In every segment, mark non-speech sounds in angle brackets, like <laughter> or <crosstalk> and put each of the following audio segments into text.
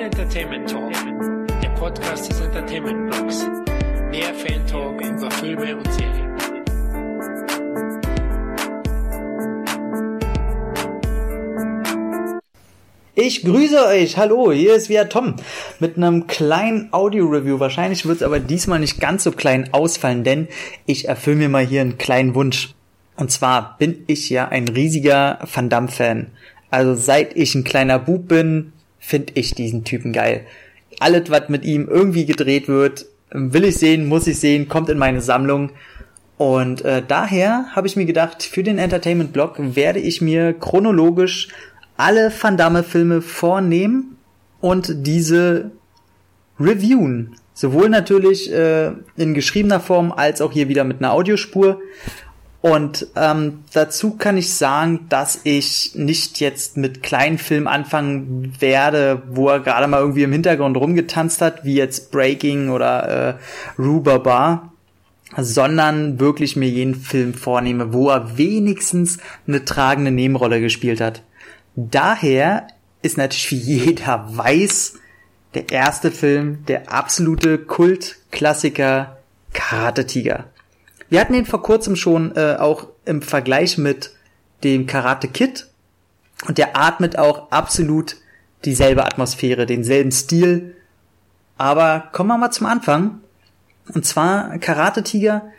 Entertainment Talk, der Podcast des Entertainment Blogs. Der Fan Talk über Filme und Serien. Ich grüße euch. Hallo, hier ist wieder Tom mit einem kleinen Audio-Review. Wahrscheinlich wird es aber diesmal nicht ganz so klein ausfallen, denn ich erfülle mir mal hier einen kleinen Wunsch. Und zwar bin ich ja ein riesiger Van Damme-Fan. Also seit ich ein kleiner Bub bin, finde ich diesen Typen geil. Alles, was mit ihm irgendwie gedreht wird, will ich sehen, muss ich sehen, kommt in meine Sammlung. Und äh, daher habe ich mir gedacht, für den Entertainment-Blog werde ich mir chronologisch alle Van Damme-Filme vornehmen und diese reviewen. Sowohl natürlich äh, in geschriebener Form als auch hier wieder mit einer Audiospur. Und ähm, dazu kann ich sagen, dass ich nicht jetzt mit kleinen Filmen anfangen werde, wo er gerade mal irgendwie im Hintergrund rumgetanzt hat, wie jetzt Breaking oder äh, Rhubarbar, sondern wirklich mir jeden Film vornehme, wo er wenigstens eine tragende Nebenrolle gespielt hat. Daher ist natürlich wie jeder weiß, der erste Film der absolute Kultklassiker Karate Tiger. Wir hatten ihn vor kurzem schon äh, auch im Vergleich mit dem Karate Kid und der atmet auch absolut dieselbe Atmosphäre, denselben Stil. Aber kommen wir mal zum Anfang. Und zwar Karate Tiger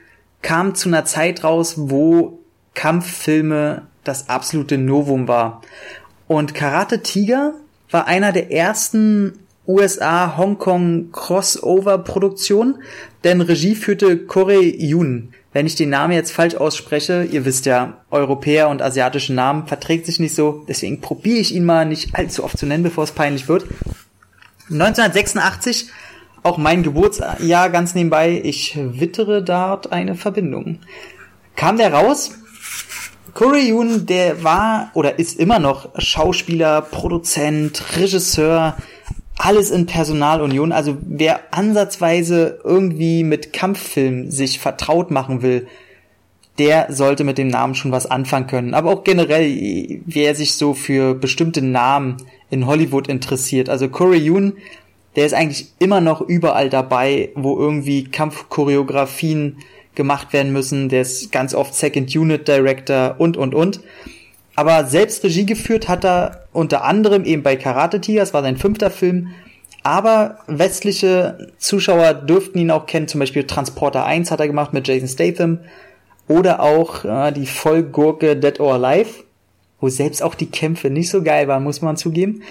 kam zu einer Zeit raus, wo Kampffilme das absolute Novum war. Und Karate Tiger war einer der ersten USA Hongkong Crossover Produktionen, denn Regie führte Corey Yun. Wenn ich den Namen jetzt falsch ausspreche, ihr wisst ja, Europäer und asiatische Namen verträgt sich nicht so, deswegen probiere ich ihn mal nicht allzu oft zu nennen, bevor es peinlich wird. 1986, auch mein Geburtsjahr ganz nebenbei, ich wittere dort eine Verbindung. Kam der raus? Corey Yoon, der war oder ist immer noch Schauspieler, Produzent, Regisseur, alles in Personalunion. Also wer ansatzweise irgendwie mit Kampffilmen sich vertraut machen will, der sollte mit dem Namen schon was anfangen können. Aber auch generell, wer sich so für bestimmte Namen in Hollywood interessiert. Also Corey Yoon, der ist eigentlich immer noch überall dabei, wo irgendwie Kampfchoreografien gemacht werden müssen. Der ist ganz oft Second Unit Director und, und, und. Aber selbst Regie geführt hat er unter anderem eben bei Karate Tiger, das war sein fünfter Film. Aber westliche Zuschauer dürften ihn auch kennen, zum Beispiel Transporter 1 hat er gemacht mit Jason Statham. Oder auch äh, die Vollgurke Dead or Alive, wo selbst auch die Kämpfe nicht so geil waren, muss man zugeben.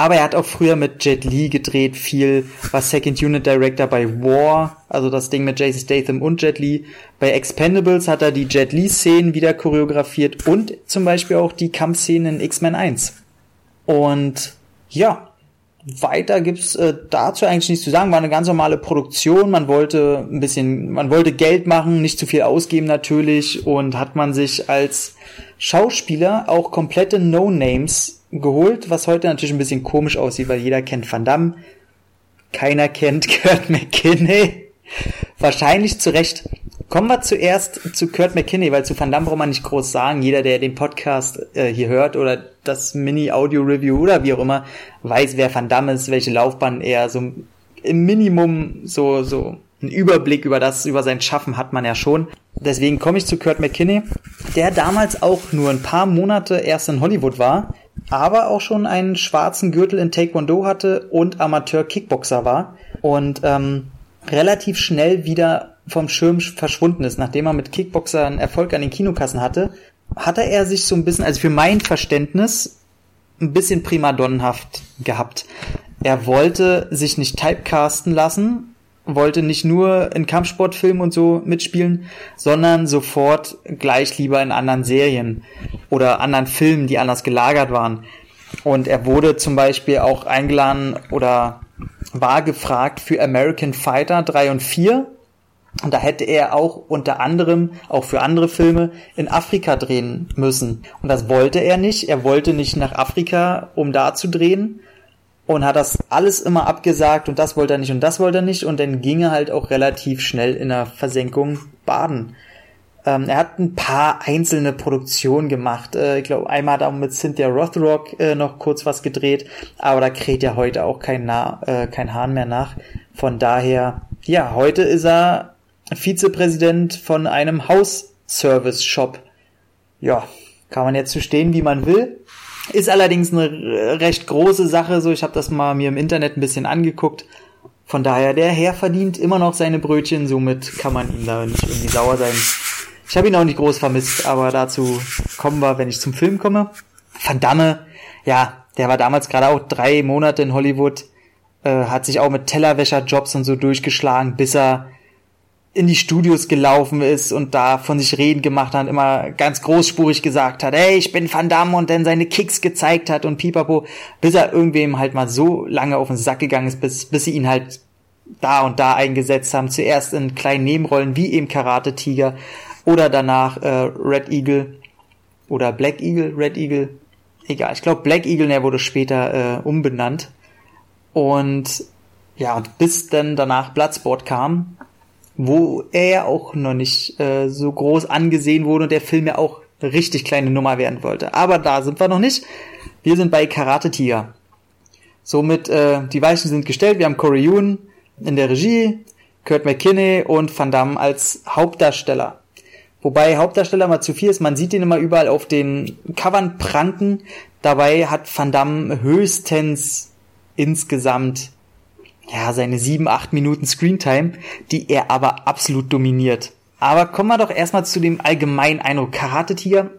Aber er hat auch früher mit Jet Li gedreht, viel, war Second Unit Director bei War, also das Ding mit Jason Statham und Jet Li. Bei Expendables hat er die Jet Li-Szenen wieder choreografiert und zum Beispiel auch die Kampfszenen in X-Men 1. Und ja, weiter gibt's äh, dazu eigentlich nichts zu sagen. War eine ganz normale Produktion. Man wollte ein bisschen, man wollte Geld machen, nicht zu viel ausgeben natürlich und hat man sich als Schauspieler auch komplette No-Names geholt, was heute natürlich ein bisschen komisch aussieht, weil jeder kennt Van Damme, keiner kennt <laughs> Kurt McKinney. Wahrscheinlich zu Recht. Kommen wir zuerst zu Kurt McKinney, weil zu Van Damme braucht man nicht groß sagen. Jeder, der den Podcast äh, hier hört oder das Mini-Audio-Review oder wie auch immer, weiß, wer Van Damme ist, welche Laufbahn er so im Minimum so, so einen Überblick über das, über sein Schaffen hat man ja schon. Deswegen komme ich zu Kurt McKinney, der damals auch nur ein paar Monate erst in Hollywood war, aber auch schon einen schwarzen Gürtel in Taekwondo hatte und Amateur-Kickboxer war und ähm, relativ schnell wieder vom Schirm verschwunden ist. Nachdem er mit Kickboxer einen Erfolg an den Kinokassen hatte, hatte er sich so ein bisschen, also für mein Verständnis, ein bisschen primadonnenhaft gehabt. Er wollte sich nicht typecasten lassen wollte nicht nur in Kampfsportfilmen und so mitspielen, sondern sofort gleich lieber in anderen Serien oder anderen Filmen, die anders gelagert waren. Und er wurde zum Beispiel auch eingeladen oder war gefragt für American Fighter 3 und 4. Und da hätte er auch unter anderem, auch für andere Filme, in Afrika drehen müssen. Und das wollte er nicht. Er wollte nicht nach Afrika, um da zu drehen, und hat das alles immer abgesagt und das wollte er nicht und das wollte er nicht und dann ging er halt auch relativ schnell in der Versenkung baden. Ähm, er hat ein paar einzelne Produktionen gemacht. Äh, ich glaube, einmal hat er mit Cynthia Rothrock äh, noch kurz was gedreht, aber da kräht ja heute auch kein, Na äh, kein Hahn mehr nach. Von daher, ja, heute ist er Vizepräsident von einem Haus-Service-Shop. Ja, kann man jetzt so stehen, wie man will. Ist allerdings eine recht große Sache, so ich habe das mal mir im Internet ein bisschen angeguckt. Von daher, der Herr verdient immer noch seine Brötchen, somit kann man ihm da nicht irgendwie sauer sein. Ich habe ihn auch nicht groß vermisst, aber dazu kommen wir, wenn ich zum Film komme. Van Damme, ja, der war damals gerade auch drei Monate in Hollywood, äh, hat sich auch mit Tellerwäscherjobs und so durchgeschlagen, bis er in die Studios gelaufen ist und da von sich reden gemacht hat, immer ganz großspurig gesagt hat, hey, ich bin Van Damme und dann seine Kicks gezeigt hat und pipapo, bis er irgendwem halt mal so lange auf den Sack gegangen ist, bis, bis sie ihn halt da und da eingesetzt haben. Zuerst in kleinen Nebenrollen wie eben Karate Tiger oder danach äh, Red Eagle oder Black Eagle, Red Eagle, egal. Ich glaube Black Eagle, der wurde später äh, umbenannt und ja, und bis dann danach Bloodsport kam, wo er auch noch nicht äh, so groß angesehen wurde und der Film ja auch eine richtig kleine Nummer werden wollte. Aber da sind wir noch nicht. Wir sind bei Karate Tiger. Somit, äh, die Weichen sind gestellt. Wir haben Corey Yoon in der Regie, Kurt McKinney und Van Damme als Hauptdarsteller. Wobei Hauptdarsteller mal zu viel ist. Man sieht ihn immer überall auf den Covern pranken. Dabei hat Van Damme höchstens insgesamt ja, seine sieben, acht Minuten Screentime, die er aber absolut dominiert. Aber kommen wir doch erstmal zu dem allgemeinen Eindruck. Karate Tiger,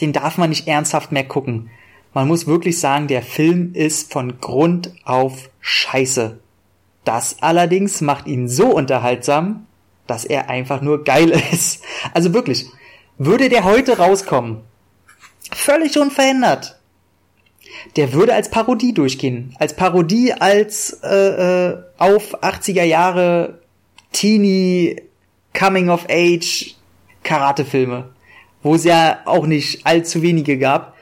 den darf man nicht ernsthaft mehr gucken. Man muss wirklich sagen, der Film ist von Grund auf scheiße. Das allerdings macht ihn so unterhaltsam, dass er einfach nur geil <laughs> ist. Also wirklich, würde der heute rauskommen, völlig unverändert, der würde als Parodie durchgehen. Als Parodie als äh, äh, auf 80er Jahre Teenie Coming of Age Karatefilme, wo es ja auch nicht allzu wenige gab.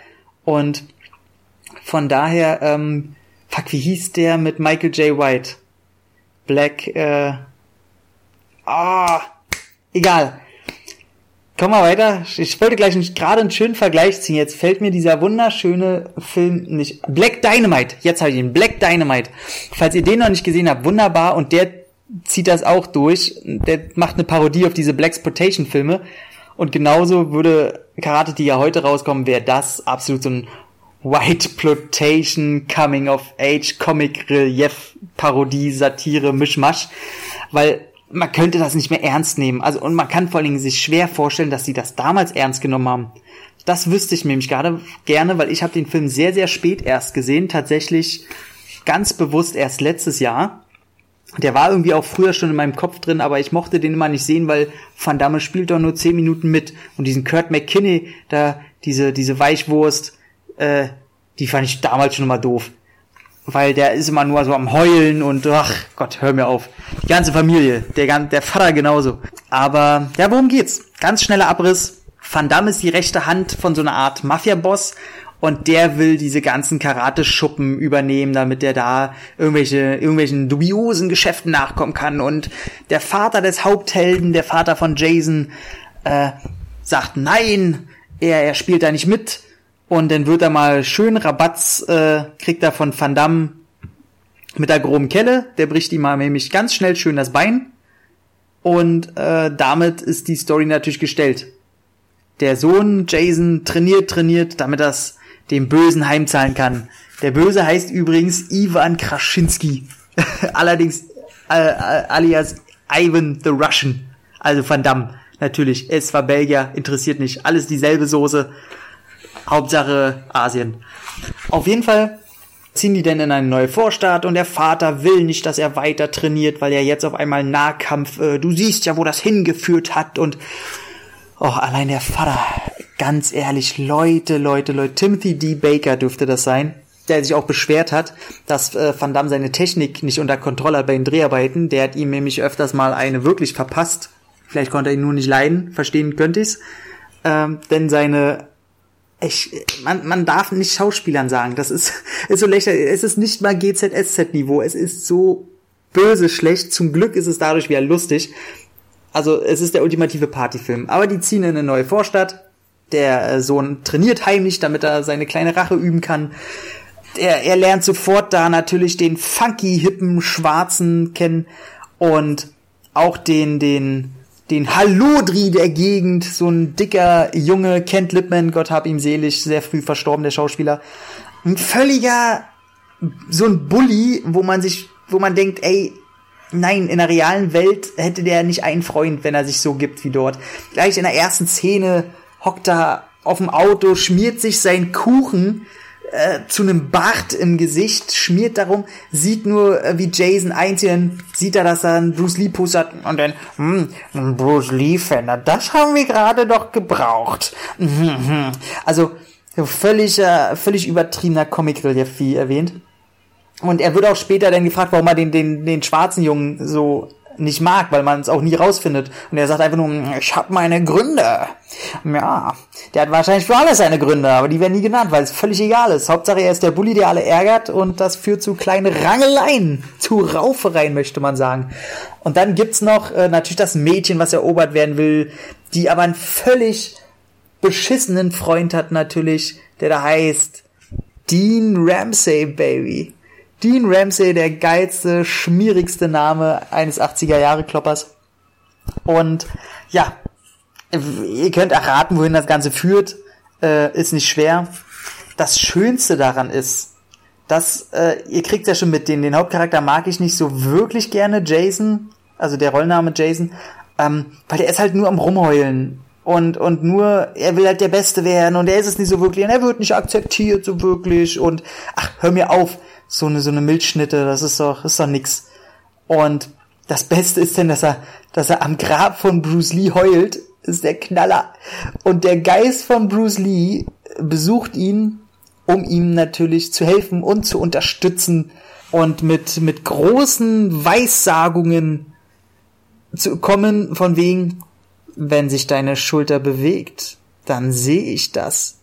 Und von daher, ähm, fuck, wie hieß der mit Michael J. White? Black, äh, ah, egal. Komm mal weiter. Ich wollte gleich gerade einen schönen Vergleich ziehen. Jetzt fällt mir dieser wunderschöne Film nicht. Black Dynamite. Jetzt habe ich ihn. Black Dynamite. Falls ihr den noch nicht gesehen habt, wunderbar. Und der zieht das auch durch. Der macht eine Parodie auf diese Blaxploitation Filme. Und genauso würde Karate, die ja heute rauskommen, wäre das absolut so ein White Plotation Coming of Age Comic Relief Parodie Satire Mischmasch. Weil man könnte das nicht mehr ernst nehmen. Also, und man kann vor allen Dingen sich schwer vorstellen, dass sie das damals ernst genommen haben. Das wüsste ich nämlich gerade gerne, weil ich habe den Film sehr, sehr spät erst gesehen. Tatsächlich ganz bewusst erst letztes Jahr. Der war irgendwie auch früher schon in meinem Kopf drin, aber ich mochte den immer nicht sehen, weil Van Damme spielt doch nur zehn Minuten mit. Und diesen Kurt McKinney, da, diese, diese Weichwurst, äh, die fand ich damals schon immer doof weil der ist immer nur so am Heulen und ach Gott, hör mir auf. Die ganze Familie, der, der Vater genauso. Aber ja, worum geht's? Ganz schneller Abriss. Van Damme ist die rechte Hand von so einer Art Mafia-Boss und der will diese ganzen Karate-Schuppen übernehmen, damit er da irgendwelche, irgendwelchen dubiosen Geschäften nachkommen kann. Und der Vater des Haupthelden, der Vater von Jason, äh, sagt nein, er, er spielt da nicht mit und dann wird er mal schön Rabatz, äh, kriegt er von Van Damme mit der groben Kelle. Der bricht ihm mal nämlich ganz schnell schön das Bein. Und äh, damit ist die Story natürlich gestellt. Der Sohn Jason trainiert, trainiert, damit er dem Bösen heimzahlen kann. Der Böse heißt übrigens Ivan Kraschinski. <laughs> Allerdings äh, äh, alias Ivan the Russian. Also Van Damme. Natürlich. Es war Belgier, interessiert nicht. Alles dieselbe Soße. Hauptsache Asien. Auf jeden Fall ziehen die denn in eine neue Vorstadt und der Vater will nicht, dass er weiter trainiert, weil er jetzt auf einmal Nahkampf, äh, du siehst ja, wo das hingeführt hat und oh, allein der Vater, ganz ehrlich, Leute, Leute, Leute, Timothy D. Baker dürfte das sein, der sich auch beschwert hat, dass äh, Van Damme seine Technik nicht unter Kontrolle hat bei den Dreharbeiten. Der hat ihm nämlich öfters mal eine wirklich verpasst. Vielleicht konnte er ihn nur nicht leiden, verstehen könnte ich's. Ähm, denn seine ich, man, man darf nicht Schauspielern sagen. Das ist, <laughs> ist so lächerlich. Es ist nicht mal GZSZ-Niveau. Es ist so böse schlecht. Zum Glück ist es dadurch wieder lustig. Also es ist der ultimative Partyfilm. Aber die ziehen in eine neue Vorstadt. Der äh, Sohn trainiert heimlich, damit er seine kleine Rache üben kann. Er, er lernt sofort da natürlich den funky, hippen, schwarzen kennen und auch den, den, den Hallodri der Gegend, so ein dicker Junge, Kent Lipman, Gott hab ihm selig, sehr früh verstorben, der Schauspieler. Ein völliger, so ein Bully, wo man sich, wo man denkt, ey, nein, in der realen Welt hätte der nicht einen Freund, wenn er sich so gibt wie dort. Gleich in der ersten Szene hockt er auf dem Auto, schmiert sich seinen Kuchen äh, zu einem Bart im Gesicht, schmiert darum, sieht nur, äh, wie Jason einzieht, dann sieht er, dass er einen Bruce Lee Poster und dann, hm, ein Bruce Lee-Fan, das haben wir gerade doch gebraucht. <laughs> Also, völlig, äh, völlig übertriebener Comic-Relief, wie erwähnt. Und er wird auch später dann gefragt, warum er den, den, den schwarzen Jungen so nicht mag, weil man es auch nie rausfindet. Und er sagt einfach nur, ich habe meine Gründe. Ja, der hat wahrscheinlich für alles seine Gründe, aber die werden nie genannt, weil es völlig egal ist. Hauptsache er ist der Bully, der alle ärgert und das führt zu kleinen Rangeleien, zu Raufereien, möchte man sagen. Und dann gibt's noch äh, natürlich das Mädchen, was erobert werden will, die aber einen völlig beschissenen Freund hat natürlich, der da heißt Dean Ramsey, Baby. Dean Ramsey, der geilste, schmierigste Name eines 80er-Jahre-Kloppers. Und ja, ihr könnt erraten, wohin das Ganze führt. Äh, ist nicht schwer. Das Schönste daran ist, dass äh, ihr kriegt ja schon mit, den, den Hauptcharakter mag ich nicht so wirklich gerne, Jason, also der Rollname Jason, ähm, weil der ist halt nur am Rumheulen und und nur er will halt der Beste werden und er ist es nicht so wirklich und er wird nicht akzeptiert so wirklich und ach hör mir auf so eine, so eine Milchschnitte, das ist doch, ist doch nix. Und das Beste ist denn, dass er, dass er am Grab von Bruce Lee heult, ist der Knaller. Und der Geist von Bruce Lee besucht ihn, um ihm natürlich zu helfen und zu unterstützen und mit, mit großen Weissagungen zu kommen, von wegen, wenn sich deine Schulter bewegt, dann sehe ich das.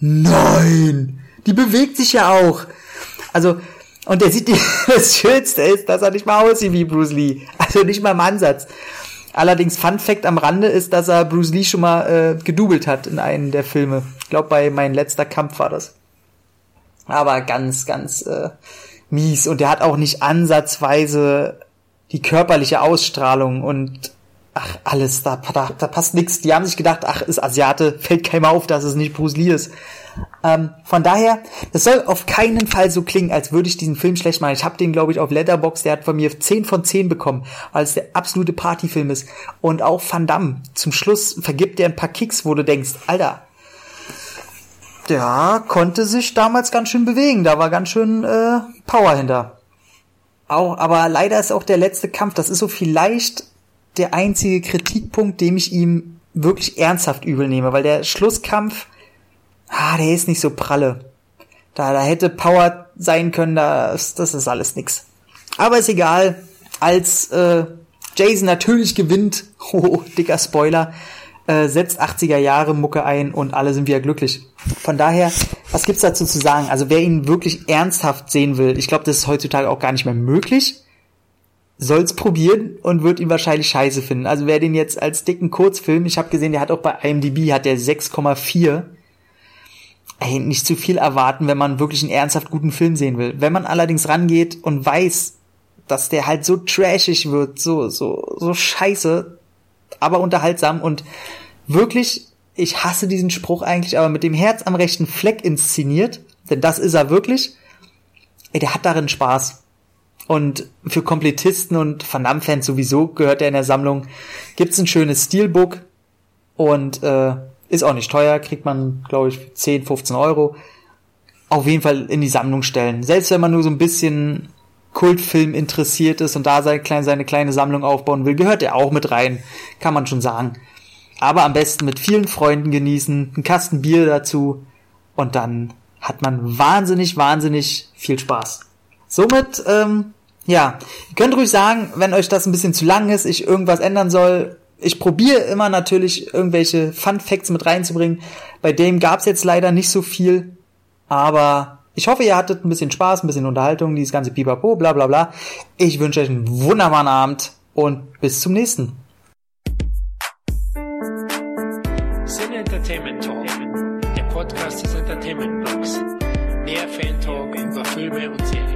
Nein! Die bewegt sich ja auch. Also, und der sieht, <laughs> das Schönste ist, dass er nicht mal aussieht wie Bruce Lee. Also nicht mal im Ansatz. Allerdings Fun Fact am Rande ist, dass er Bruce Lee schon mal äh, gedoubelt hat in einem der Filme. Ich glaube, bei Mein letzter Kampf war das. Aber ganz, ganz äh, mies. Und der hat auch nicht ansatzweise die körperliche Ausstrahlung und ach, alles, da, da, da passt nichts. Die haben sich gedacht, ach, ist Asiate, fällt keinem auf, dass es nicht Bruce Lee ist. Ähm, von daher, das soll auf keinen Fall so klingen, als würde ich diesen Film schlecht machen. Ich habe den, glaube ich, auf Letterbox, der hat von mir 10 von 10 bekommen, weil es der absolute Partyfilm ist. Und auch Van Damme, zum Schluss vergibt er ein paar Kicks, wo du denkst, Alter, der konnte sich damals ganz schön bewegen, da war ganz schön äh, Power hinter. Auch, aber leider ist auch der letzte Kampf, das ist so vielleicht der einzige Kritikpunkt, dem ich ihm wirklich ernsthaft übel nehme, weil der Schlusskampf ah, der ist nicht so pralle. Da, da hätte Power sein können, das, das ist alles nix. Aber ist egal, als äh, Jason natürlich gewinnt, <laughs> oh, dicker Spoiler, äh, setzt 80er Jahre Mucke ein und alle sind wieder glücklich. Von daher, was gibt's dazu zu sagen? Also wer ihn wirklich ernsthaft sehen will, ich glaube, das ist heutzutage auch gar nicht mehr möglich, soll's probieren und wird ihn wahrscheinlich scheiße finden. Also wer den jetzt als dicken Kurzfilm, ich habe gesehen, der hat auch bei IMDb hat der 6,4 ey, nicht zu viel erwarten, wenn man wirklich einen ernsthaft guten Film sehen will. Wenn man allerdings rangeht und weiß, dass der halt so trashig wird, so, so, so scheiße, aber unterhaltsam und wirklich, ich hasse diesen Spruch eigentlich, aber mit dem Herz am rechten Fleck inszeniert, denn das ist er wirklich, ey, der hat darin Spaß. Und für Komplettisten und Van Damme-Fans sowieso gehört er in der Sammlung. Gibt's ein schönes Steelbook und äh, ist auch nicht teuer, kriegt man, glaube ich, 10, 15 Euro. Auf jeden Fall in die Sammlung stellen. Selbst wenn man nur so ein bisschen Kultfilm interessiert ist und da seine kleine, seine kleine Sammlung aufbauen will, gehört er auch mit rein. Kann man schon sagen. Aber am besten mit vielen Freunden genießen, einen Kasten Bier dazu und dann hat man wahnsinnig, wahnsinnig viel Spaß. Somit, ähm, ja, ihr könnt ruhig sagen, wenn euch das ein bisschen zu lang ist, ich irgendwas ändern soll. Ich probiere immer natürlich irgendwelche Fun Facts mit reinzubringen. Bei dem gab's jetzt leider nicht so viel, aber ich hoffe, ihr hattet ein bisschen Spaß, ein bisschen Unterhaltung, dieses ganze Pipapo, bla bla bla. Ich wünsche euch einen wunderbaren Abend und bis zum nächsten. Sin Entertainment Talk, der Podcast des Entertainment Blogs. Mehr Fan Talk über Filme und Serien.